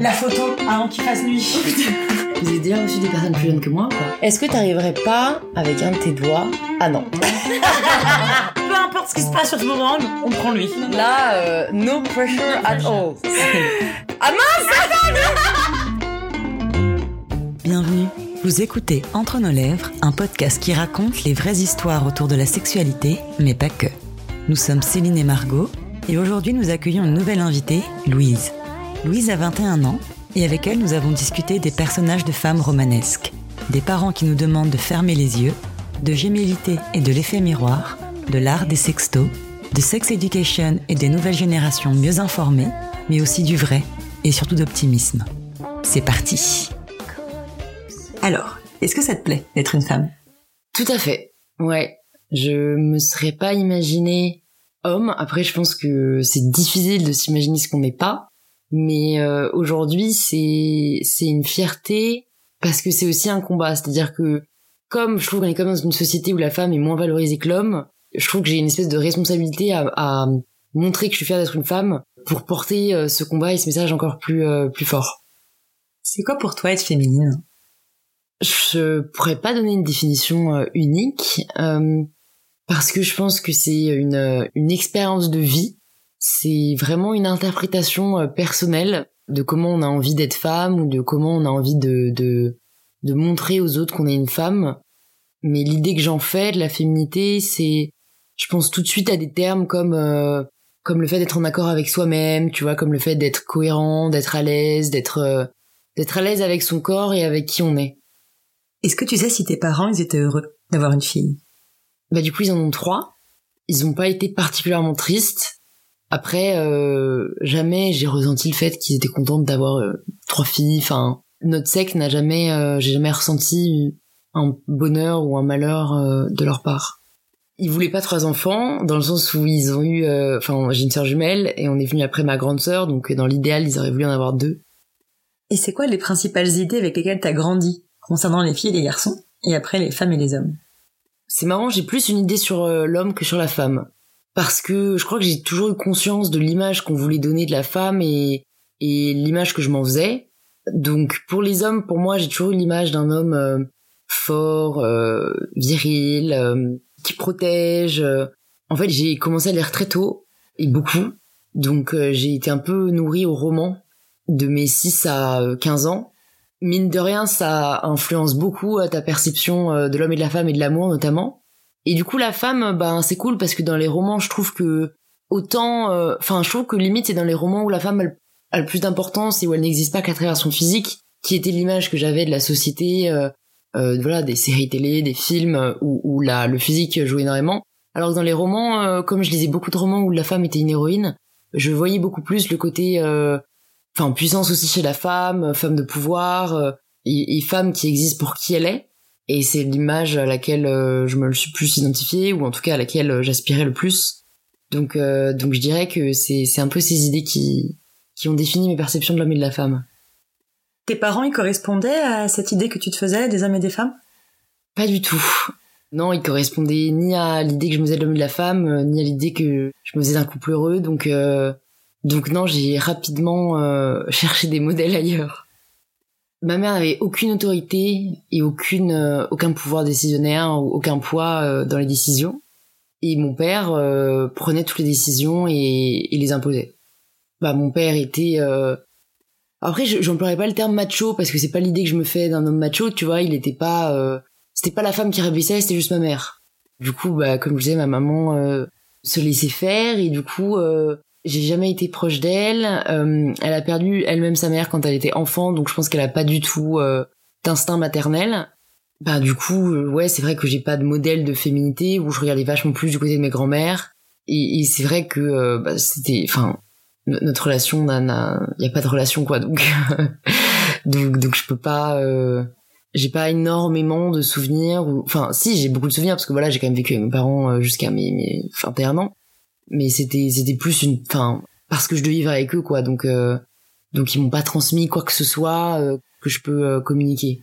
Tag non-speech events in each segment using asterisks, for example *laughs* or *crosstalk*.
la photo avant qu'il fasse nuit. Vous avez déjà reçu des personnes plus jeunes que moi ou pas Est-ce que t'arriverais pas avec un de tes doigts Ah non. *laughs* Peu importe ce qui se passe sur ce moment, on prend lui. Là, euh, no pressure at all. ah mince Bienvenue. Vous écoutez Entre nos lèvres, un podcast qui raconte les vraies histoires autour de la sexualité, mais pas que. Nous sommes Céline et Margot, et aujourd'hui nous accueillons une nouvelle invitée, Louise. Louise a 21 ans, et avec elle nous avons discuté des personnages de femmes romanesques, des parents qui nous demandent de fermer les yeux, de gémilité et de l'effet miroir, de l'art des sextos, de sex education et des nouvelles générations mieux informées, mais aussi du vrai et surtout d'optimisme. C'est parti Alors, est-ce que ça te plaît d'être une femme? Tout à fait. Ouais. Je me serais pas imaginé homme. Après, je pense que c'est difficile de s'imaginer ce qu'on n'est pas. Mais euh, aujourd'hui, c'est c'est une fierté parce que c'est aussi un combat. C'est-à-dire que comme je trouve qu'on est comme dans une société où la femme est moins valorisée que l'homme, je trouve que j'ai une espèce de responsabilité à, à, montrer que je suis fière d'être une femme pour porter euh, ce combat et ce message encore plus euh, plus fort. C'est quoi pour toi être féminine? Je pourrais pas donner une définition unique parce que je pense que c'est une, une expérience de vie. C'est vraiment une interprétation euh, personnelle de comment on a envie d'être femme ou de comment on a envie de, de, de montrer aux autres qu'on est une femme. Mais l'idée que j'en fais de la féminité, c'est, je pense tout de suite à des termes comme, euh, comme le fait d'être en accord avec soi-même, tu vois, comme le fait d'être cohérent, d'être à l'aise, d'être, euh, d'être à l'aise avec son corps et avec qui on est. Est-ce que tu sais si tes parents, ils étaient heureux d'avoir une fille? Bah du coup ils en ont trois. Ils ont pas été particulièrement tristes. Après, euh, jamais j'ai ressenti le fait qu'ils étaient contents d'avoir euh, trois filles. Enfin, notre secte n'a jamais, euh, j'ai jamais ressenti un bonheur ou un malheur de leur part. Ils voulaient pas trois enfants, dans le sens où ils ont eu, enfin, j'ai une sœur jumelle et on est venu après ma grande sœur, donc dans l'idéal ils auraient voulu en avoir deux. Et c'est quoi les principales idées avec lesquelles t'as grandi? Concernant les filles et les garçons, et après les femmes et les hommes c'est marrant, j'ai plus une idée sur l'homme que sur la femme. Parce que je crois que j'ai toujours eu conscience de l'image qu'on voulait donner de la femme et, et l'image que je m'en faisais. Donc pour les hommes, pour moi, j'ai toujours eu l'image d'un homme euh, fort, euh, viril, qui protège. En fait, j'ai commencé à lire très tôt et beaucoup. Donc j'ai été un peu nourrie au roman de mes 6 à 15 ans mine de rien, ça influence beaucoup ta perception euh, de l'homme et de la femme et de l'amour notamment. Et du coup, la femme, ben c'est cool parce que dans les romans, je trouve que autant, euh, enfin, je trouve que limite c'est dans les romans où la femme a le plus d'importance et où elle n'existe pas qu'à travers son physique, qui était l'image que j'avais de la société, euh, voilà, des séries télé, des films où, où la, le physique jouait énormément. Alors que dans les romans, comme je lisais beaucoup de romans où la femme était une héroïne, je voyais beaucoup plus le côté enfin puissance aussi chez la femme, femme de pouvoir euh, et, femme qui existe pour qui elle est. Et c'est l'image à laquelle euh, je me le suis plus identifiée ou en tout cas à laquelle euh, j'aspirais le plus. Donc donc je dirais que c'est c'est un peu ces idées qui qui ont défini mes perceptions de l'homme et de la femme. Tes parents ils correspondaient à cette idée que tu te faisais des hommes et des femmes? Pas du tout. Non, ils correspondaient ni à l'idée que je me faisais de l'homme et de la femme, ni à l'idée que je me faisais d'un couple heureux. Donc donc non, j'ai rapidement euh, *laughs* cherché des modèles ailleurs. Ma mère n'avait aucune autorité et aucune euh, aucun pouvoir décisionnaire ou aucun poids euh, dans les décisions. Et mon père prenait toutes les décisions et, les imposait. Bah mon père était après j'emploierais pas le terme macho parce que c'est pas l'idée que je me fais d'un homme macho, tu vois, il était pas c'était pas la femme qui réussissait, c'était juste ma mère. Du coup bah comme je disais ma maman se laissait faire et du coup j'ai jamais été proche d'elle. Euh, elle a perdu elle-même sa mère quand elle était enfant, donc je pense qu'elle a pas du tout euh, d'instinct maternel. Bah du coup, euh, ouais, c'est vrai que j'ai pas de modèle de féminité où je regardais vachement plus du côté de mes grands-mères. Et, et c'est vrai que bah, c'était, enfin, notre relation, n'a, il y a pas de relation quoi, donc *laughs* donc donc je peux pas. j'ai pas énormément de souvenirs ou enfin si j'ai beaucoup de souvenirs parce que voilà j'ai quand même vécu avec mes parents jusqu'à mes, mes 21 ans mais c'était c'était plus une enfin parce que je devais vivre avec eux quoi donc euh, donc ils m'ont pas transmis quoi que ce soit euh, que je peux euh, communiquer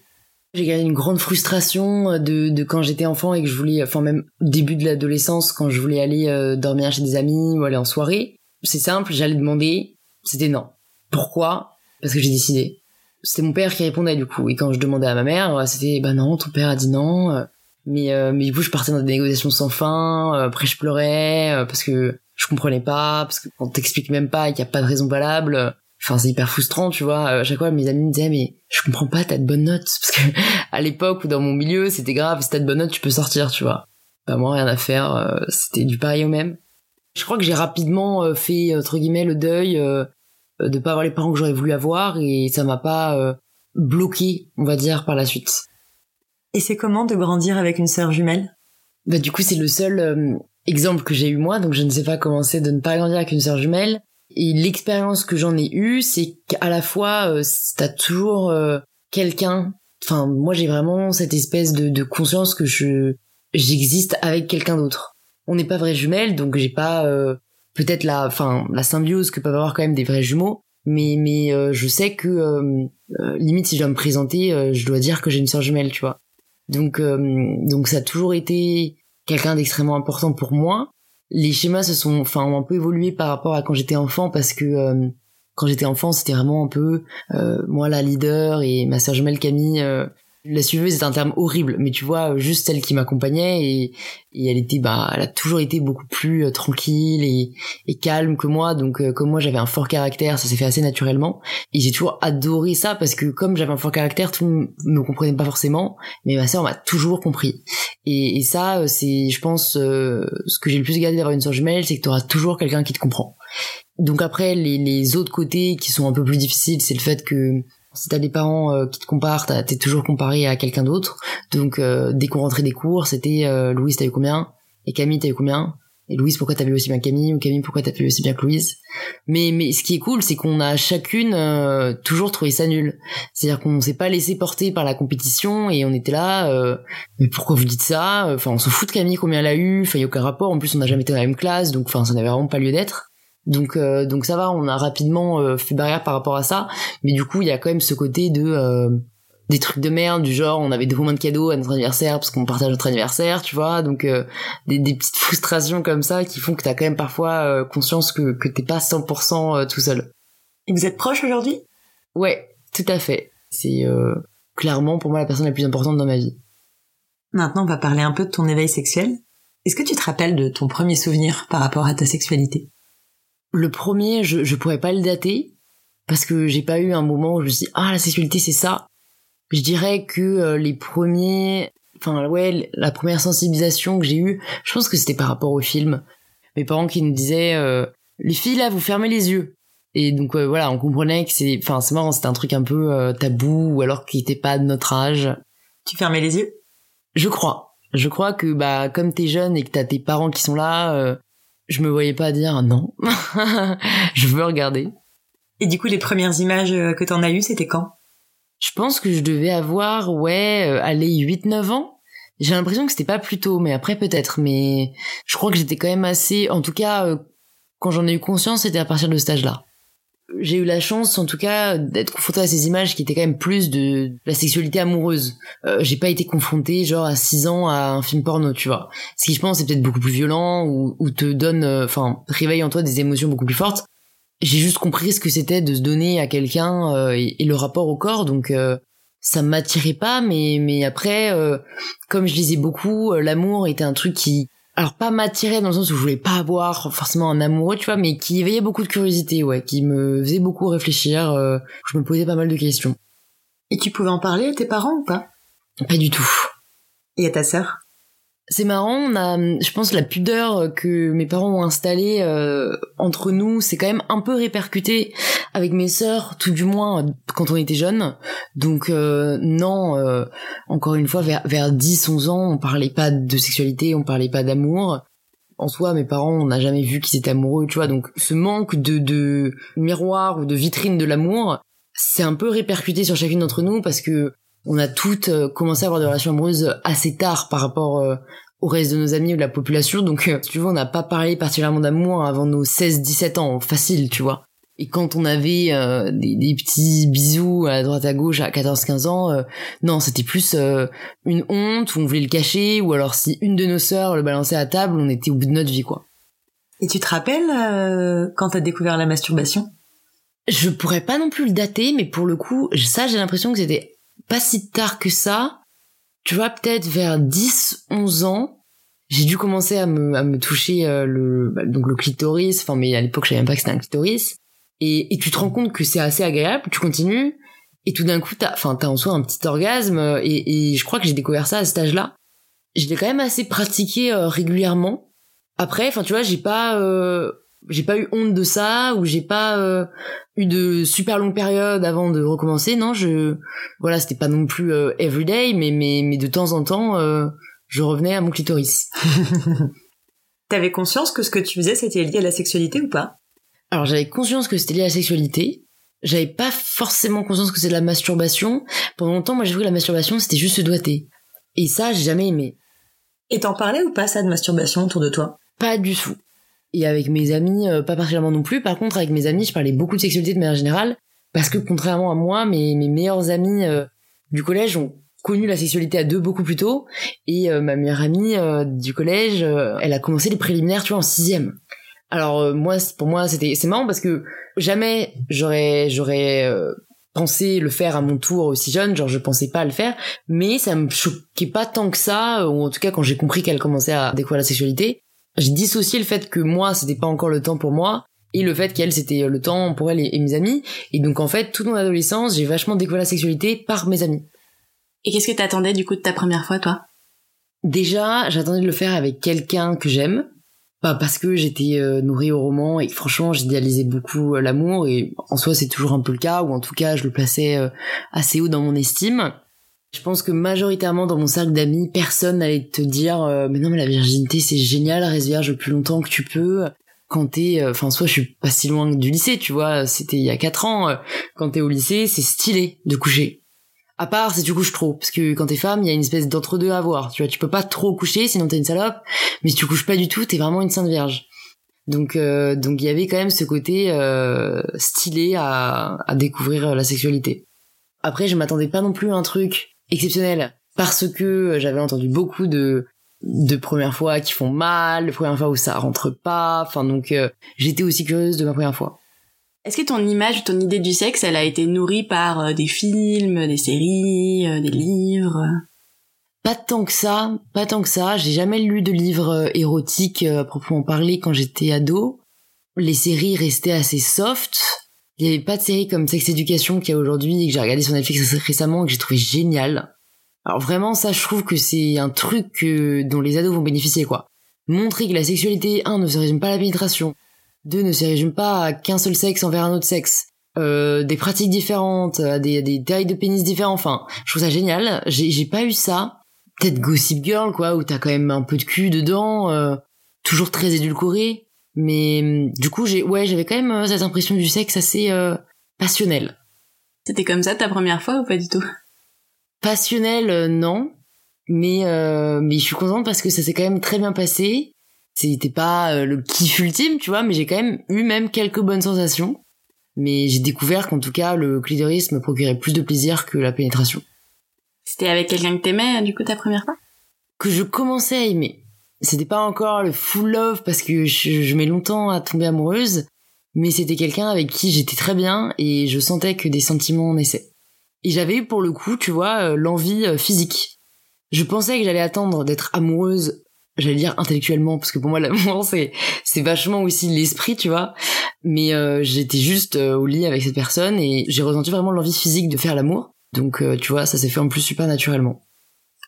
j'ai gagné une grande frustration de, de quand j'étais enfant et que je voulais enfin même début de l'adolescence quand je voulais aller dormir chez des amis ou aller en soirée c'est simple j'allais demander c'était non pourquoi? Parce que j'ai décidé. C'était mon père qui répondait du coup. Et quand je demandais à ma mère, c'était bah non, ton père a dit non. Mais euh, mais du coup, je partais dans des négociations sans fin. Après, je pleurais parce que je comprenais pas, parce que quand t'expliques même pas qu'il y a pas de raison valable. Enfin, c'est hyper frustrant, tu vois. À chaque fois, mes amis me disaient mais je comprends pas, t'as de bonnes notes *laughs* parce que à l'époque ou dans mon milieu, c'était grave. Si t'as de bonnes notes, tu peux sortir, tu vois. Bah moi, rien à faire. C'était du pareil au même. Je crois que j'ai rapidement fait entre guillemets le deuil euh, de pas avoir les parents que j'aurais voulu avoir et ça m'a pas euh, bloqué, on va dire, par la suite. Et c'est comment de grandir avec une sœur jumelle? Bah du coup c'est le seul euh, exemple que j'ai eu moi, donc je ne sais pas comment c'est de ne pas grandir avec une sœur jumelle. Et l'expérience que j'en ai eue, c'est qu'à la fois euh, t'as toujours quelqu'un. Enfin moi j'ai vraiment cette espèce de, conscience que je j'existe avec quelqu'un d'autre. On n'est pas vraies jumelles, donc j'ai pas peut-être la, enfin, la symbiose que peuvent avoir quand même des vrais jumeaux. Mais, mais euh, je sais que euh, euh, limite si je dois me présenter, je dois dire que j'ai une sœur jumelle, tu vois. Donc, donc ça a toujours été quelqu'un d'extrêmement important pour moi. Les schémas se sont, enfin, ont un peu évolué par rapport à quand j'étais enfant parce que quand j'étais enfant, c'était vraiment un peu moi la leader et ma sœur jumelle Camille la suiveuse est un terme horrible, mais tu vois, juste celle qui m'accompagnait et, elle était, bah, elle a toujours été beaucoup plus euh, tranquille et, calme que moi. Donc, euh, comme moi, j'avais un fort caractère, ça s'est fait assez naturellement. Et j'ai toujours adoré ça parce que comme j'avais un fort caractère, tout le monde me comprenait pas forcément, mais ma sœur m'a toujours compris. Et, ça, euh, c'est, je pense, ce que j'ai le plus gardé d'avoir une sœur jumelle, c'est que tu auras toujours quelqu'un qui te comprend. Donc après, les autres côtés qui sont un peu plus difficiles, c'est le fait que si t'as des parents euh, qui te comparent, t'es toujours comparé à quelqu'un d'autre. Donc euh, dès qu'on rentrait des cours, c'était euh, Louise t'as eu combien? Et Camille t'as eu combien? Et Louise pourquoi t'as vu aussi bien Camille? Ou Camille pourquoi t'as vu aussi bien que Louise? Mais mais ce qui est cool, c'est qu'on a chacune euh, toujours trouvé ça nul. C'est-à-dire qu'on s'est pas laissé porter par la compétition et on était là. mais pourquoi vous dites ça? Enfin on s'en fout de Camille combien elle a eu. Enfin y a aucun rapport. En plus on n'a jamais été dans la même classe, donc enfin ça n'avait vraiment pas lieu d'être. Donc euh, donc ça va, on a rapidement euh, fait barrière par rapport à ça, mais du coup il y a quand même ce côté de euh, des trucs de merde du genre on avait deux moins de cadeaux à notre anniversaire parce qu'on partage notre anniversaire, tu vois, donc des, des petites *laughs* frustrations comme ça qui font que t'as quand même parfois conscience que que t'es pas 100% tout seul. Et vous êtes proches aujourd'hui? Ouais, tout à fait. C'est clairement pour moi la personne la plus importante dans ma vie. Maintenant, on va parler un peu de ton éveil sexuel. Est-ce que tu te rappelles de ton premier souvenir par rapport à ta sexualité? Le premier, je, je pourrais pas le dater parce que j'ai pas eu un moment où je me suis dit, ah la sexualité c'est ça. Je dirais que euh, les premiers, enfin ouais, la première sensibilisation que j'ai eue, je pense que c'était par rapport au film. Mes parents qui nous disaient, euh, les filles là, vous fermez les yeux. Et donc voilà, on comprenait que c'est, enfin c'est marrant, c'était un truc un peu euh, tabou ou alors qui était pas de notre âge. Tu fermais les yeux? Je crois. Je crois que bah comme t'es jeune et que t'as tes parents qui sont là, je me voyais pas dire non. *laughs* je veux regarder. Et du coup, les premières images euh, que t'en as eues, c'était quand? Je pense que je devais avoir, ouais, euh, allez, 8-9 ans. J'ai l'impression que c'était pas plus tôt, mais après peut-être. Mais je crois que j'étais quand même assez... En tout cas, euh, quand j'en ai eu conscience, c'était à partir de ce âge-là j'ai eu la chance en tout cas d'être confrontée à ces images qui étaient quand même plus de la sexualité amoureuse. Euh, j'ai pas été confrontée genre à 6 ans à un film porno, tu vois. Ce qui je pense est peut-être beaucoup plus violent ou, ou te donne euh, enfin réveille en toi des émotions beaucoup plus fortes. J'ai juste compris ce que c'était de se donner à quelqu'un euh, et, le rapport au corps donc euh, ça m'attirait pas mais mais après comme je disais beaucoup l'amour était un truc qui alors pas m'attirer dans le sens où je voulais pas avoir forcément un amoureux, tu vois, mais qui éveillait beaucoup de curiosité, ouais, qui me faisait beaucoup réfléchir. Euh, je me posais pas mal de questions. Et tu pouvais en parler à tes parents ou pas? Pas du tout. Et à ta sœur? C'est marrant, on a, je pense, la pudeur que mes parents ont installée euh, entre nous, c'est quand même un peu répercuté avec mes sœurs, tout du moins quand on était jeunes. Donc euh, non, euh, encore une fois, vers, vers 10-11 ans, on parlait pas de sexualité, on parlait pas d'amour. En soi, mes parents, on n'a jamais vu qu'ils étaient amoureux, tu vois. Donc ce manque de, de miroir ou de vitrine de l'amour, c'est un peu répercuté sur chacune d'entre nous parce que on a toutes euh, commencé à avoir des relations amoureuses assez tard par rapport euh, au reste de nos amis ou de la population. Donc, euh, tu vois, on n'a pas parlé particulièrement d'amour avant nos 16-17 ans, facile, tu vois. Et quand on avait des, petits bisous à droite à gauche à 14-15 ans, non, c'était plus une honte où on voulait le cacher, ou alors si une de nos sœurs le balançait à table, on était au bout de notre vie, quoi. Et tu te rappelles quand t'as découvert la masturbation? Je pourrais pas non plus le dater, mais pour le coup, ça, j'ai l'impression que c'était pas si tard que ça. Tu vois, peut-être vers 10, 11 ans, j'ai dû commencer à me, à me toucher euh, le, bah, donc le clitoris. Enfin, mais à l'époque, je savais même pas que c'était un clitoris. Et, tu te rends compte que c'est assez agréable, tu continues, et tout d'un coup, t'as, enfin, t'as en soi un petit orgasme, et, et je crois que j'ai découvert ça à cet âge-là. Je l'ai quand même assez pratiqué euh, régulièrement. Après, enfin, tu vois, j'ai pas, euh, j'ai pas eu honte de ça, ou j'ai pas euh, eu de super longue période avant de recommencer. Non, je, voilà, c'était pas non plus everyday, mais, mais, mais de temps en temps, je revenais à mon clitoris. *laughs* T'avais conscience que ce que tu faisais, c'était lié à la sexualité ou pas? Alors, j'avais conscience que c'était lié à la sexualité j'avais pas forcément conscience que c'est de la masturbation. Pendant longtemps, moi j'ai cru que la masturbation c'était juste se doiter. Et ça, j'ai jamais aimé. Et t'en parlais ou pas ça de masturbation autour de toi? Pas du tout. Et avec mes amis, euh, pas particulièrement non plus. Par contre, avec mes amis, je parlais beaucoup de sexualité de manière générale. Parce que contrairement à moi, mes, mes meilleurs amis euh, du collège ont connu la sexualité à deux beaucoup plus tôt. Et euh, ma meilleure amie du collège, elle a commencé les préliminaires, tu vois, en sixième. Alors moi, pour moi, c'était c'est marrant parce que jamais j'aurais j'aurais euh, pensé le faire à mon tour aussi jeune, genre je pensais pas le faire, mais ça me choquait pas tant que ça, ou en tout cas quand j'ai compris qu'elle commençait à découvrir la sexualité, j'ai dissocié le fait que moi c'était pas encore le temps pour moi et le fait qu'elle c'était le temps pour elle et, mes amis et donc en fait toute mon adolescence j'ai vachement découvert la sexualité par mes amis. Et qu'est-ce que t'attendais du coup de ta première fois toi? Déjà j'attendais de le faire avec quelqu'un que j'aime bah parce que j'étais euh, nourrie au roman et franchement j'idéalisais beaucoup euh, l'amour et en soi c'est toujours un peu le cas ou en tout cas je le plaçais euh, assez haut dans mon estime. Je pense que majoritairement dans mon cercle d'amis personne n'allait te dire mais non mais la virginité c'est génial reste vierge le plus longtemps que tu peux quand t'es enfin soit je suis pas si loin du lycée tu vois c'était il y a quatre ans quand t'es au lycée c'est stylé de coucher à part si tu couches trop, parce que quand t'es femme, il y a une espèce d'entre-deux à avoir. Tu vois, tu peux pas trop coucher, sinon t'es une salope. Mais si tu couches pas du tout, t'es vraiment une sainte vierge. Donc, euh, donc il y avait quand même ce côté euh, stylé à, à découvrir la sexualité. Après, je m'attendais pas non plus à un truc exceptionnel parce que j'avais entendu beaucoup de de premières fois qui font mal, de premières fois où ça rentre pas. Enfin, donc euh, j'étais aussi curieuse de ma première fois. Est-ce que ton image, ton idée du sexe, elle a été nourrie par euh, des films, des séries, euh, des livres? Pas tant que ça, pas tant que ça. J'ai jamais lu de livres érotiques à proprement parler quand j'étais ado. Les séries restaient assez soft. Il y avait pas de séries comme Sex Education qu'il y a aujourd'hui et que j'ai regardé sur Netflix récemment et que j'ai trouvé génial. Alors vraiment, ça, je trouve que c'est un truc dont les ados vont bénéficier, quoi. Montrer que la sexualité, un, ne se résume pas à la pénétration, deux ne se résume pas à qu'un seul sexe envers un autre sexe. Euh, des pratiques différentes, des, des tailles de pénis différents. Enfin, je trouve ça génial. J'ai, j'ai pas eu ça. Peut-être Gossip Girl, quoi, où t'as quand même un peu de cul dedans, euh, toujours très édulcoré. Mais du coup, j'ai, ouais, j'avais quand même euh, cette impression du sexe assez euh, passionnel. C'était comme ça ta première fois ou pas du tout? Passionnel, euh, non. Mais mais je suis contente parce que ça s'est quand même très bien passé c'était pas euh, le kiff ultime, tu vois, mais j'ai quand même eu même quelques bonnes sensations. Mais j'ai découvert qu'en tout cas, le clitoris me procurait plus de plaisir que la pénétration. C'était avec quelqu'un que t'aimais, du coup, ta première fois? Que je commençais à aimer. C'était pas encore le full love parce que je, mets longtemps à tomber amoureuse, mais c'était quelqu'un avec qui j'étais très bien et je sentais que des sentiments naissaient. Et j'avais eu pour le coup, tu vois, euh, l'envie euh, physique. Je pensais que j'allais attendre d'être amoureuse j'allais dire intellectuellement parce que pour moi l'amour *laughs* c'est c'est vachement aussi l'esprit tu vois mais euh, j'étais juste au lit avec cette personne et j'ai ressenti vraiment l'envie physique de faire l'amour donc tu vois ça s'est fait en plus super naturellement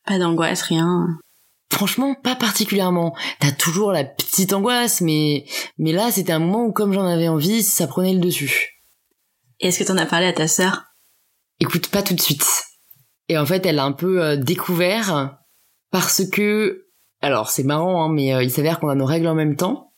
pas d'angoisse rien franchement pas particulièrement t'as toujours la petite angoisse mais mais là c'était un moment où comme j'en avais envie ça prenait le dessus est-ce que t'en as parlé à ta sœur? Écoute pas tout de suite et en fait elle a un peu découvert parce que alors c'est marrant, hein, mais euh, il s'avère qu'on a nos règles en même temps.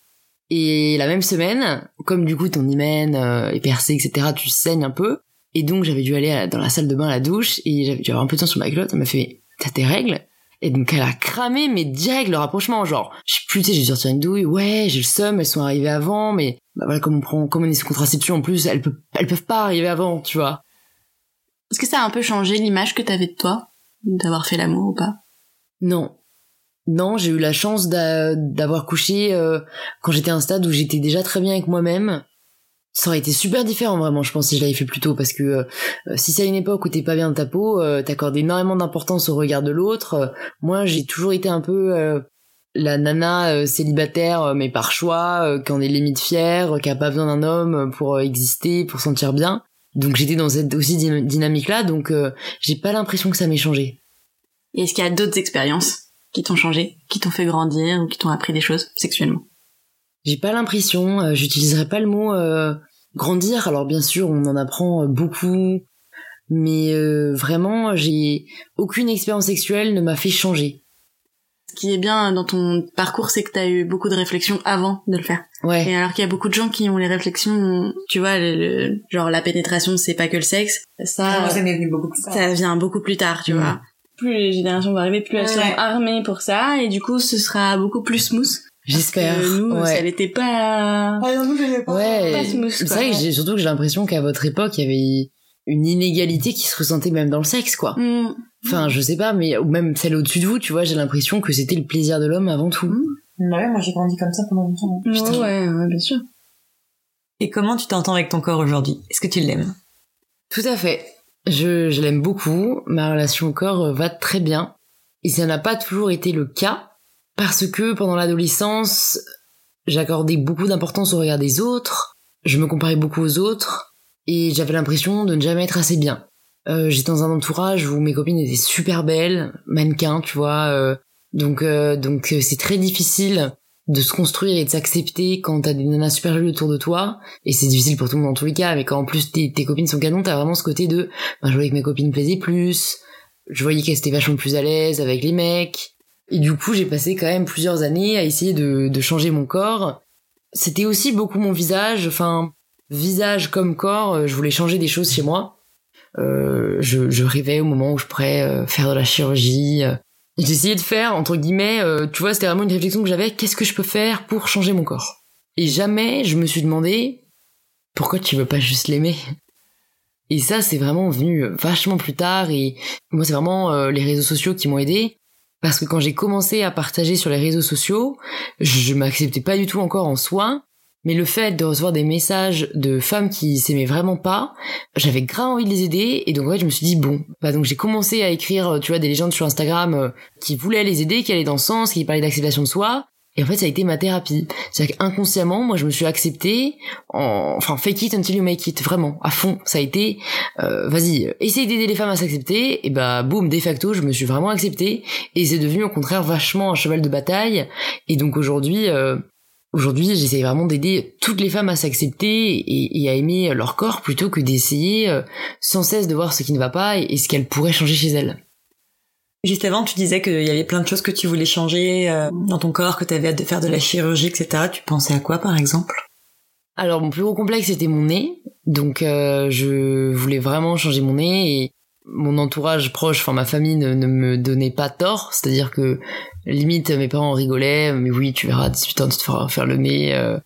Et la même semaine, comme du coup ton hymen euh, est percé, etc., tu saignes un peu. Et donc j'avais dû aller dans la salle de bain à la douche et j'avais dû avoir un peu de temps sur ma culotte. Elle m'a fait t'as tes règles? Et donc elle a cramé mais direct le rapprochement, genre je sais plus, tu sais, j'ai sorti une douille, ouais j'ai le seum, elles sont arrivées avant, mais bah voilà comme on prend, comme on est sous contraception en plus, elles peuvent, elles peuvent pas arriver avant, tu vois. Est-ce que ça a un peu changé l'image que t'avais de toi, d'avoir fait l'amour ou pas? Non, non, j'ai eu la chance d'avoir couché euh, quand j'étais à un stade où j'étais déjà très bien avec moi-même, ça aurait été super différent vraiment je pense si je l'avais fait plus tôt parce que euh, si c'est à une époque où t'es pas bien de ta peau euh, t'accordes énormément d'importance au regard de l'autre euh, moi j'ai toujours été un peu euh, la nana célibataire mais par choix qui en est limite fière qui a pas besoin d'un homme pour exister pour sentir bien. Donc j'étais dans cette aussi dynamique là donc j'ai pas l'impression que ça m'ait changé. Est-ce qu'il y a d'autres expériences qui t'ont changé qui t'ont fait grandir ou qui t'ont appris des choses sexuellement? J'ai pas l'impression j'utiliserai pas le mot grandir. Alors bien sûr, on en apprend euh, beaucoup, mais euh, vraiment, j'ai aucune expérience sexuelle ne m'a fait changer. Ce qui est bien dans ton parcours, c'est que t'as eu beaucoup de réflexions avant de le faire. Ouais. Et alors qu'il y a beaucoup de gens qui ont les réflexions, tu vois, le, genre la pénétration, c'est pas que le sexe. Ça, ça, beaucoup plus ça vient beaucoup plus tard, tu vois. Plus les générations vont arriver, plus elles sont armées pour ça, et du coup, ce sera beaucoup plus smooth. J'espère. Nous, ouais. ça n'était pas. Ah non, nous, pas. Ouais. C'est vrai que j'ai surtout que j'ai l'impression qu'à votre époque, il y avait une inégalité qui se ressentait même dans le sexe, quoi. Mm. Enfin, je sais pas, mais ou même celle au-dessus de vous, tu vois, j'ai l'impression que c'était le plaisir de l'homme avant tout. Mm. Bah ouais, moi j'ai grandi comme ça pendant longtemps. Putain. Ouais, ouais, bien sûr. Et comment tu t'entends avec ton corps aujourd'hui? Est-ce que tu l'aimes? Tout à fait. Je, je l'aime beaucoup. Ma relation au corps va très bien. Et ça n'a pas toujours été le cas parce que pendant l'adolescence, j'accordais beaucoup d'importance au regard des autres, je me comparais beaucoup aux autres, et j'avais l'impression de ne jamais être assez bien. Euh, j'étais dans un entourage où mes copines étaient super belles, mannequins, tu vois, euh, donc euh, donc euh, c'est très difficile de se construire et de s'accepter quand t'as des nanas super jolies autour de toi, et c'est difficile pour tout le monde dans tous les cas, mais quand en plus tes, copines sont canons, t'as vraiment ce côté de, bah, je voyais que mes copines plaisaient plus, je voyais qu'elles étaient vachement plus à l'aise avec les mecs, et du coup, j'ai passé quand même plusieurs années à essayer de, changer mon corps. C'était aussi beaucoup mon visage, enfin, visage comme corps, euh, je voulais changer des choses chez moi. Euh, je, je, rêvais au moment où je pourrais euh, faire de la chirurgie. J'essayais de faire, entre guillemets, euh, tu vois, c'était vraiment une réflexion que j'avais, qu'est-ce que je peux faire pour changer mon corps? Et jamais je me suis demandé, pourquoi tu veux pas juste l'aimer? Et ça, c'est vraiment venu vachement plus tard, et moi, c'est vraiment les réseaux sociaux qui m'ont aidé parce que quand j'ai commencé à partager sur les réseaux sociaux, je m'acceptais pas du tout encore en soi. Mais le fait de recevoir des messages de femmes qui s'aimaient vraiment pas, j'avais grave envie de les aider et donc fait je me suis dit bon, bah donc j'ai commencé à écrire tu vois des légendes sur Instagram euh, qui voulaient les aider, qui allaient dans ce sens, qui parlaient d'acceptation de soi et en fait, ça a été ma thérapie. C'est-à-dire qu'inconsciemment, moi, je me suis acceptée, en... enfin, fake it until you make it, vraiment, à fond. Ça a été, euh, vas-y, essaye d'aider les femmes à s'accepter, et bah, boum, de facto, je me suis vraiment acceptée, et c'est devenu au contraire vachement un cheval de bataille. Et donc aujourd'hui, euh, aujourd'hui, j'essaie vraiment d'aider toutes les femmes à s'accepter et, à aimer leur corps plutôt que d'essayer euh, sans cesse de voir ce qui ne va pas et ce qu'elles pourraient changer chez elles. Juste avant, tu disais qu'il y avait plein de choses que tu voulais changer euh, dans ton corps, que tu avais hâte de faire de la chirurgie, etc. Tu pensais à quoi, par exemple? Alors, mon plus gros complexe, c'était mon nez. Donc, euh, je voulais vraiment changer mon nez et mon entourage proche, enfin ma famille, ne, me donnait pas tort. C'est-à-dire que, limite, mes parents rigolaient. Mais oui, tu verras, 18 ans, tu te feras faire le nez. Euh.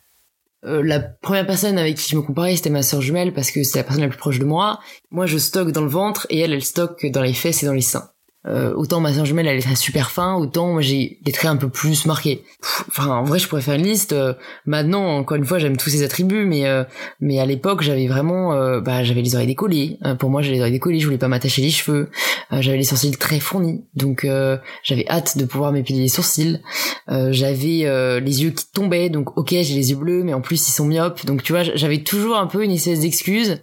la première personne avec qui je me comparais, c'était ma sœur jumelle parce que c'est la personne la plus proche de moi. Moi, je stocke dans le ventre et elle, elle stocke dans les fesses et dans les seins. Euh, autant ma sœur jumelle elle est très super fin, autant j'ai des traits un peu plus marqués. Enfin en vrai je pourrais faire une liste. Euh, maintenant encore une fois j'aime tous ces attributs, mais euh, mais à l'époque j'avais vraiment, bah j'avais les oreilles décollées. pour moi j'avais les oreilles décollées, je voulais pas m'attacher les cheveux. j'avais les sourcils très fournis, donc j'avais hâte de pouvoir m'épiler les sourcils. j'avais les yeux qui tombaient, donc ok j'ai les yeux bleus, mais en plus ils sont myopes, donc tu vois j'avais toujours un peu une espèce d'excuse.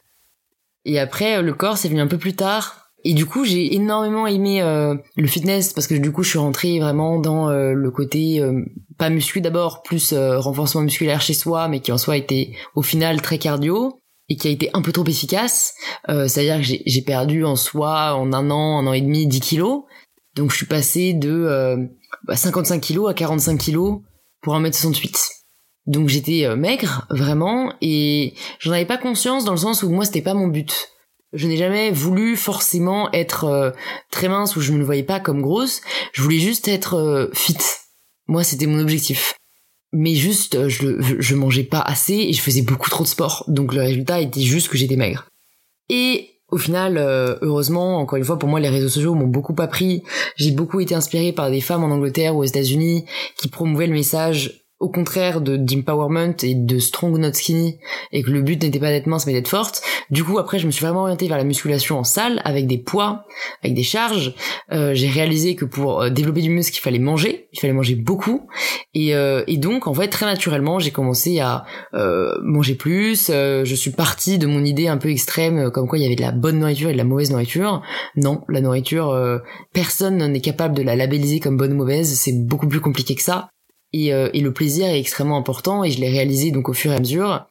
Et après le corps c'est venu un peu plus tard et du coup, j'ai énormément aimé euh, le fitness parce que du coup, je suis rentrée vraiment dans euh, le côté euh, pas muscu d'abord, plus renforcement musculaire chez soi, mais qui en soi était au final très cardio et qui a été un peu trop efficace. C'est-à-dire que j'ai perdu en soi en un an, un an et demi, 10 kilos. Donc je suis passée de 55 bah, kilos à 45 kilos pour 1m68. Donc j'étais maigre, vraiment, et j'en avais pas conscience dans le sens où moi c'était pas mon but je n'ai jamais voulu forcément être euh, très mince ou je ne me voyais pas comme grosse. Je voulais juste être euh, fit. Moi, c'était mon objectif. Mais juste, euh, je, mangeais pas assez et je faisais beaucoup trop de sport. Donc le résultat était juste que j'étais maigre. Et au final, heureusement, encore une fois, pour moi, les réseaux sociaux m'ont beaucoup appris. J'ai beaucoup été inspirée par des femmes en Angleterre ou aux États-Unis qui promouvaient le message au contraire de d'empowerment et de strong not skinny et que le but n'était pas d'être mince mais d'être forte. Du coup après je me suis vraiment orientée vers la musculation en salle avec des poids avec des charges. Euh, j'ai réalisé que pour euh, développer du muscle il fallait manger. Il fallait manger beaucoup. Et, euh, et donc en fait très naturellement j'ai commencé à euh, manger plus. Euh, je suis partie de mon idée un peu extrême euh, comme quoi il y avait de la bonne nourriture et de la mauvaise nourriture. Non la nourriture personne n'est capable de la labelliser comme bonne ou mauvaise. C'est beaucoup plus compliqué que ça et, euh, et le plaisir est extrêmement important et je l'ai réalisé donc au fur et à mesure.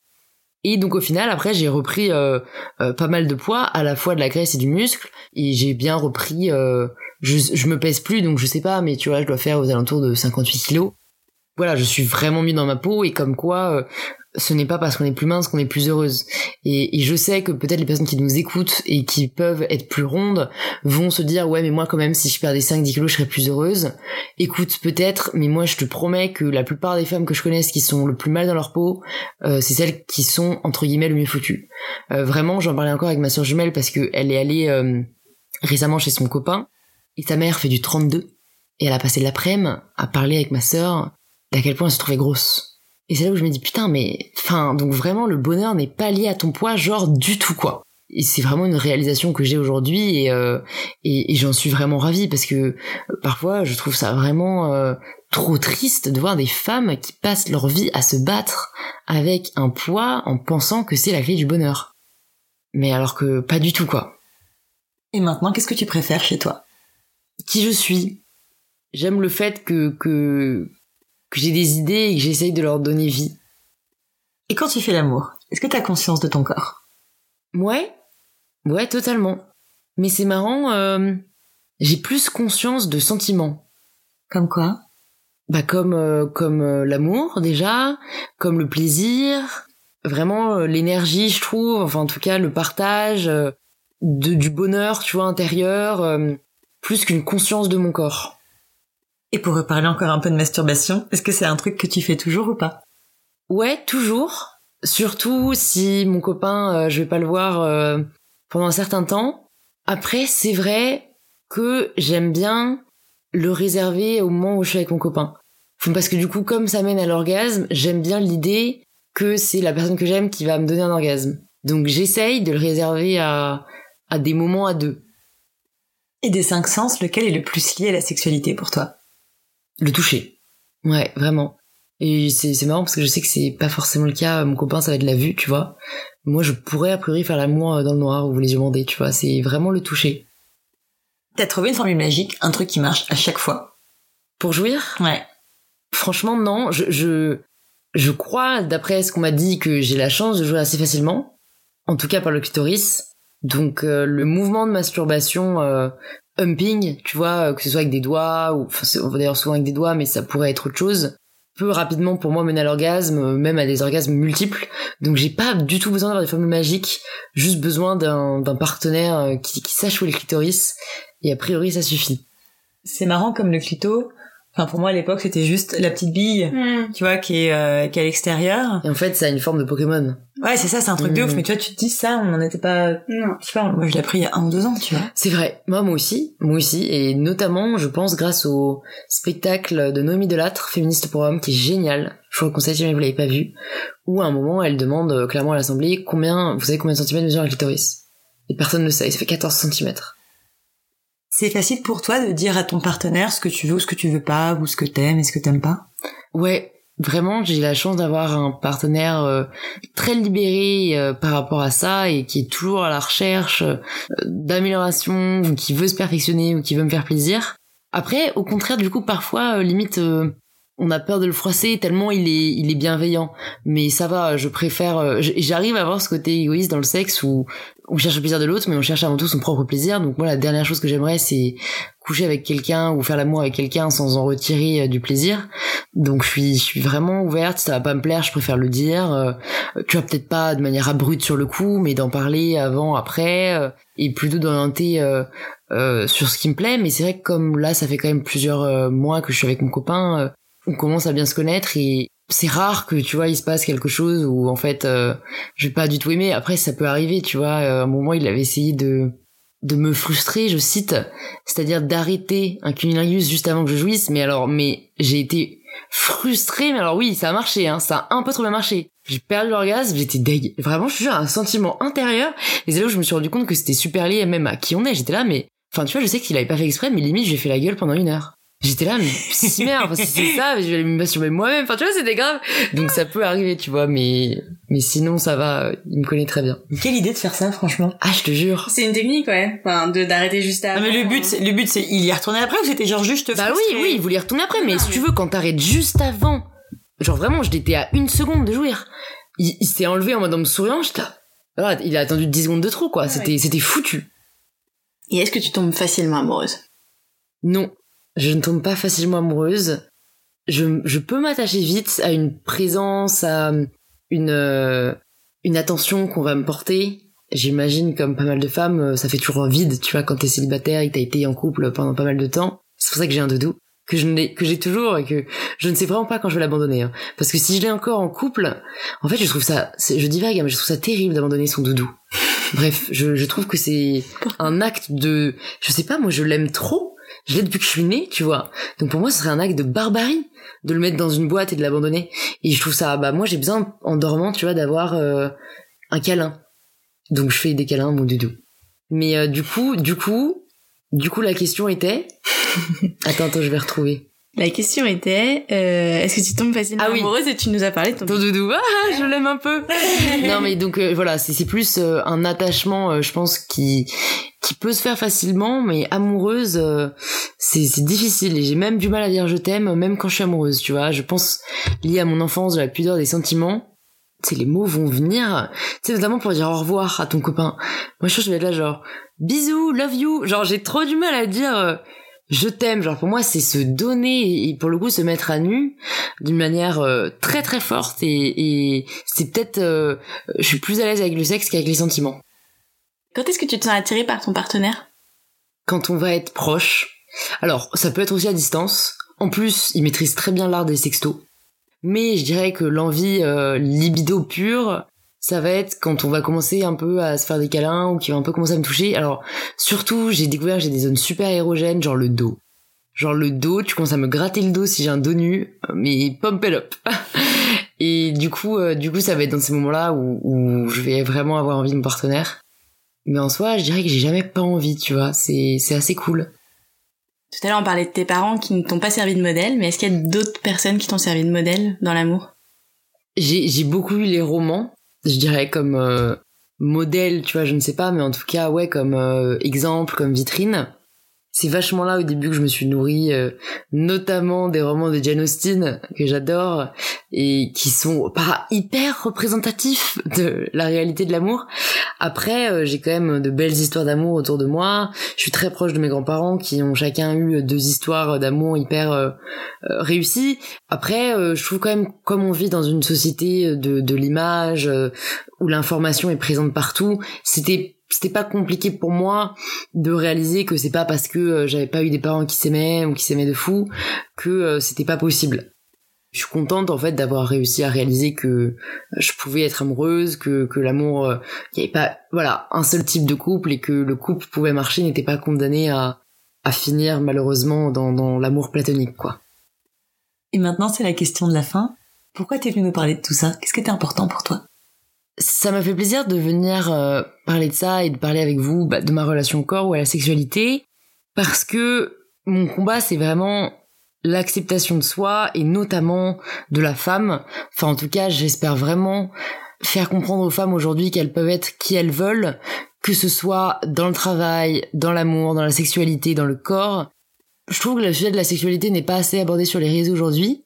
Et donc au final après j'ai repris euh, euh, pas mal de poids à la fois de la graisse et du muscle. Et j'ai bien repris euh, je, je me pèse plus donc je sais pas mais tu vois je dois faire aux alentours de 58 kilos. Voilà je suis vraiment mieux dans ma peau et comme quoi ce n'est pas parce qu'on est plus mince qu'on est plus heureuse. Et, je sais que peut-être les personnes qui nous écoutent et qui peuvent être plus rondes vont se dire ouais mais moi quand même si je perdais 5-10 kilos je serais plus heureuse. Écoute peut-être mais moi je te promets que la plupart des femmes que je connaisse qui sont le plus mal dans leur peau euh, c'est celles qui sont entre guillemets le mieux foutues. Euh, vraiment j'en parlais encore avec ma soeur jumelle parce que elle est allée euh, récemment chez son copain et sa mère fait du 32 et elle a passé l'après-midi à parler avec ma sœur d'à quel point elle se trouvait grosse et c'est là où je me dis putain mais enfin donc vraiment le bonheur n'est pas lié à ton poids genre du tout quoi et c'est vraiment une réalisation que j'ai aujourd'hui et, euh, et, et j'en suis vraiment ravie parce que euh, parfois je trouve ça vraiment euh, trop triste de voir des femmes qui passent leur vie à se battre avec un poids en pensant que c'est la clé du bonheur. Mais alors que pas du tout quoi. Et maintenant, qu'est-ce que tu préfères chez toi? Qui je suis? J'aime le fait que que que j'ai des idées et que j'essaye de leur donner vie. Et quand tu fais l'amour, est-ce que tu as conscience de ton corps? Ouais, ouais, totalement. Mais c'est marrant, euh, j'ai plus conscience de sentiments. Comme quoi? Bah comme euh, comme euh, l'amour déjà, comme le plaisir, vraiment euh, l'énergie, je trouve. Enfin en tout cas le partage euh, de du bonheur, tu vois intérieur, plus qu'une conscience de mon corps. Et pour reparler encore un peu de masturbation, est-ce que c'est un truc que tu fais toujours ou pas? Ouais, toujours. Surtout si mon copain, euh, je vais pas le voir euh, pendant un certain temps. Après, c'est vrai que j'aime bien le réserver au moment où je suis avec mon copain. Enfin, Parce que du coup, comme ça mène à l'orgasme, j'aime bien l'idée que c'est la personne que j'aime qui va me donner un orgasme. Donc j'essaye de le réserver à, à des moments à deux. Et des cinq sens, lequel est le plus lié à la sexualité pour toi? Le toucher. Ouais, vraiment. Et c'est c'est marrant parce que je sais que c'est pas forcément le cas. Mon copain, ça va être la vue, tu vois. Moi, je pourrais a priori faire l'amour euh, dans le noir ou les yeux bandés, tu vois. C'est vraiment le toucher. T'as trouvé une formule magique, un truc qui marche à chaque fois? Pour jouir? Ouais. Franchement, non. Je, je, je crois, d'après ce qu'on m'a dit, que j'ai la chance de jouer assez facilement. En tout cas par le clitoris. Donc euh, le mouvement de masturbation euh, humping, tu vois, euh, que ce soit avec des doigts, ou d'ailleurs souvent avec des doigts, mais ça pourrait être autre chose, peut rapidement pour moi mener à l'orgasme, euh, même à des orgasmes multiples. Donc j'ai pas du tout besoin d'avoir des formules magiques, juste besoin d'un d'un partenaire euh, qui, qui sache où est le clitoris, et a priori ça suffit. C'est marrant comme le clito. Enfin, pour moi, à l'époque, c'était juste la petite bille, tu vois, qui est, euh, qui est à l'extérieur. Et en fait, ça a une forme de Pokémon. Ouais, c'est ça, c'est un truc de ouf. Mais tu vois, tu te dis ça, on n'en était pas... Non. Je sais pas, moi, je l'ai appris il y a un ou deux ans, tu vois. C'est vrai, moi, moi aussi, moi aussi, et notamment, je pense, grâce au spectacle de Noémie Delattre, féministe pour hommes, qui est génial. Je vous le conseille si jamais vous l'avez pas vu. Où à un moment, elle demande euh, clairement à l'assemblée combien, vous savez combien de centimètres mesure un clitoris? Et personne ne le sait, ça fait 14 centimètres. C'est facile pour toi de dire à ton partenaire ce que tu veux ou ce que tu veux pas, ou ce que t'aimes et ce que t'aimes pas? Ouais, vraiment, j'ai la chance d'avoir un partenaire euh, très libéré euh, par rapport à ça et qui est toujours à la recherche euh, d'amélioration, ou qui veut se perfectionner ou qui veut me faire plaisir. Après, au contraire, du coup, parfois, euh, limite, euh, on a peur de le froisser tellement il est, il est bienveillant. Mais ça va, je préfère. euh, J'arrive à avoir ce côté égoïste dans le sexe où on cherche le plaisir de l'autre, mais on cherche avant tout son propre plaisir. Donc moi, la dernière chose que j'aimerais, c'est coucher avec quelqu'un ou faire l'amour avec quelqu'un sans en retirer euh, du plaisir. Donc je suis, je suis vraiment ouverte. Si ça va pas me plaire, je préfère le dire. Euh, tu vois, peut-être pas de manière abrupte sur le coup, mais d'en parler avant, après, euh, et plutôt d'orienter sur ce qui me plaît. Mais c'est vrai que comme là, ça fait quand même plusieurs mois que je suis avec mon copain, on commence à bien se connaître et c'est rare que tu vois il se passe quelque chose où en fait euh, je vais pas du tout aimer. Après ça peut arriver, tu vois. euh, À un moment, il avait essayé de de me frustrer, je cite, c'est-à-dire d'arrêter un cunnilingus juste avant que je jouisse. Mais alors, mais j'ai été frustrée, mais alors oui, ça a marché, hein, ça a un peu trop bien marché. J'ai perdu l'orgasme, j'étais deg. Vraiment, je suis un sentiment intérieur. Et c'est là où je me suis rendu compte que c'était super lié même à qui on est. J'étais là, mais, enfin, tu vois, je sais qu'il avait pas fait exprès, mais limite, j'ai fait la gueule pendant une heure. J'étais là, mais *laughs* si merde, enfin, si c'est ça, je vais me masturber moi-même. Enfin, tu vois, c'était grave. Donc ça peut arriver, tu vois, mais, mais sinon, ça va, il me connaît très bien. Quelle idée de faire ça, franchement. Ah, je te jure. C'est une technique, ouais. Enfin, de d'arrêter juste Non, avant. mais le but, c'est, le but, c'est, il y est retourné après ou c'était genre juste Bah oui, frustré oui, il voulait y retourner après, mais Non, si tu veux, quand t'arrêtes juste avant, genre vraiment, j'étais à une seconde de jouir. Il, il s'est enlevé en mode en me souriant, j'étais là. Voilà, il a attendu 10 secondes de trop, quoi. Ouais, C'était, c'était foutu. Et est-ce que tu tombes facilement amoureuse? Non, je ne tombe pas facilement amoureuse. Je, je peux m'attacher vite à une présence, à une, euh, une attention qu'on va me porter. J'imagine, comme pas mal de femmes, euh, ça fait toujours vide, tu vois, quand t'es célibataire et que t'as été en couple pendant pas mal de temps. C'est pour ça que j'ai un doudou, que je n'ai, que j'ai toujours et que je ne sais vraiment pas quand je vais l'abandonner. hein. Parce que si je l'ai encore en couple, en fait, je trouve ça, je divague, hein, mais je trouve ça terrible d'abandonner son doudou. Bref, je, je trouve que c'est un acte de, je sais pas, moi je l'aime trop. Je l'ai depuis que je suis née, tu vois. Donc pour moi, ce serait un acte de barbarie de le mettre dans une boîte et de l'abandonner. Et je trouve ça, bah moi j'ai besoin en dormant, tu vois, d'avoir euh, un câlin. Donc je fais des câlins à mon doudou. Mais euh, du coup, du coup, du coup la question était, *laughs* attends, attends, je vais retrouver. La question était, euh, est-ce que tu tombes facilement Ah oui. amoureuse et tu nous as parlé de ton... Ton doudou, ah, je l'aime un peu. *laughs* non mais donc euh, voilà, c'est c'est plus euh, un attachement, euh, je pense, qui qui peut se faire facilement, mais amoureuse, euh, c'est c'est difficile. Et j'ai même du mal à dire je t'aime, même quand je suis amoureuse, tu vois. Je pense lié à mon enfance, de la pudeur des sentiments. Tu sais, les mots vont venir, tu sais, notamment pour dire au revoir à ton copain. Moi, je trouve que je vais être là genre, bisous, love you. Genre, j'ai trop du mal à dire, euh, je t'aime. Genre, pour moi, c'est se donner et pour le coup, se mettre à nu d'une manière euh, très très forte et, et c'est peut-être, euh, je suis plus à l'aise avec le sexe qu'avec les sentiments. Quand est-ce que tu te sens attirée par ton partenaire? Quand on va être proche. Alors, ça peut être aussi à distance. En plus, il maîtrise très bien l'art des sextos. Mais je dirais que l'envie euh, libido pure, ça va être quand on va commencer un peu à se faire des câlins ou qu'il va un peu commencer à me toucher. Alors, surtout, j'ai découvert que j'ai des zones super érogènes, genre le dos. Genre le dos, tu commences à me gratter le dos si j'ai un dos nu, mais pump it up. *laughs* Et du coup, euh, du coup, ça va être dans ces moments-là où, où je vais vraiment avoir envie de mon partenaire. Mais en soi, je dirais que j'ai jamais pas envie, tu vois. C'est, c'est assez cool. Tout à l'heure, on parlait de tes parents qui ne t'ont pas servi de modèle, mais est-ce qu'il y a d'autres personnes qui t'ont servi de modèle dans l'amour? J'ai, j'ai beaucoup lu les romans, je dirais comme euh, modèle, tu vois, je ne sais pas, mais en tout cas, ouais, comme euh, exemple, comme vitrine. C'est vachement là au début que je me suis nourrie, euh, notamment des romans de Jane Austen que j'adore et qui sont pas hyper représentatifs de la réalité de l'amour. Après, euh, j'ai quand même de belles histoires d'amour autour de moi. Je suis très proche de mes grands-parents qui ont chacun eu deux histoires d'amour hyper euh, euh, réussies. Après, je trouve quand même, comme on vit dans une société de, de l'image où l'information est présente partout, c'était c'était pas compliqué pour moi de réaliser que c'est pas parce que j'avais pas eu des parents qui s'aimaient ou qui s'aimaient de fou que c'était pas possible. Je suis contente en fait d'avoir réussi à réaliser que je pouvais être amoureuse, que que l'amour, euh, il y avait pas voilà un seul type de couple et que le couple pouvait marcher, n'était pas condamné à à finir malheureusement dans dans l'amour platonique quoi. Et maintenant, c'est la question de la fin. Pourquoi t'es venu nous parler de tout ça? Qu'est-ce qui était important pour toi? Ça m'a fait plaisir de venir euh, parler de ça et de parler avec vous bah, de ma relation au corps ou à la sexualité parce que mon combat c'est vraiment l'acceptation de soi et notamment de la femme. Enfin en tout cas j'espère vraiment faire comprendre aux femmes aujourd'hui qu'elles peuvent être qui elles veulent, que ce soit dans le travail, dans l'amour, dans la sexualité, dans le corps. Je trouve que le sujet de la sexualité n'est pas assez abordé sur les réseaux aujourd'hui.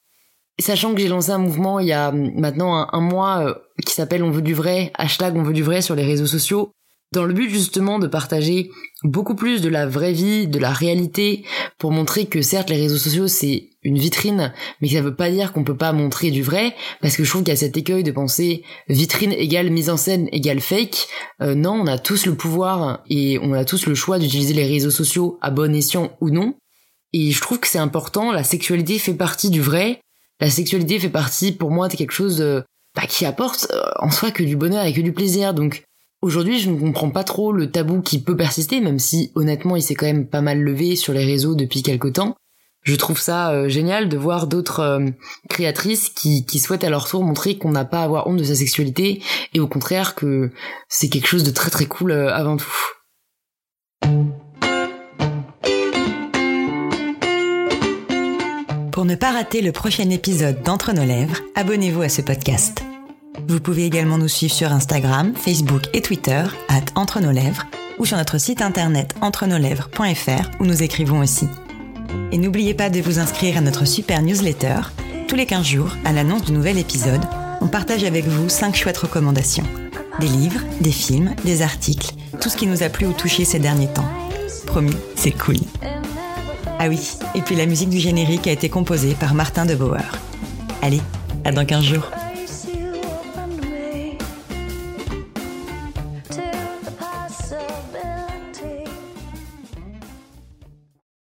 Sachant que j'ai lancé un mouvement il y a maintenant un, mois euh, qui s'appelle On veut du vrai, hashtag On veut du vrai sur les réseaux sociaux, dans le but justement de partager beaucoup plus de la vraie vie, de la réalité, pour montrer que certes les réseaux sociaux c'est une vitrine, mais que ça veut pas dire qu'on peut pas montrer du vrai, parce que je trouve qu'il y a cet écueil de penser vitrine égale mise en scène égale fake. Euh, non, on a tous le pouvoir et on a tous le choix d'utiliser les réseaux sociaux à bon escient ou non. Et je trouve que c'est important, la sexualité fait partie du vrai, la sexualité fait partie pour moi de quelque chose euh, bah, qui apporte euh, en soi que du bonheur et que du plaisir. Donc aujourd'hui, je ne comprends pas trop le tabou qui peut persister, même si honnêtement, il s'est quand même pas mal levé sur les réseaux depuis quelque temps. je trouve ça euh, génial de voir d'autres euh, créatrices qui, souhaitent à leur tour montrer qu'on n'a pas à avoir honte de sa sexualité et au contraire que c'est quelque chose de très très cool euh, avant tout. Pour ne pas rater le prochain épisode d'Entre nos lèvres, abonnez-vous à ce podcast. Vous pouvez également nous suivre sur Instagram, Facebook et Twitter, at Entre nos lèvres, ou sur notre site internet entrenoslèvres.fr où nous écrivons aussi. Et n'oubliez pas de vous inscrire à notre super newsletter. Tous les 15 jours, à l'annonce du nouvel épisode, on partage avec vous 5 chouettes recommandations. Des livres, des films, des articles, tout ce qui nous a plu ou touché ces derniers temps. Promis, c'est cool. Ah oui, et puis la musique du générique a été composée par Martin de Bauer. Allez, à dans 15 jours.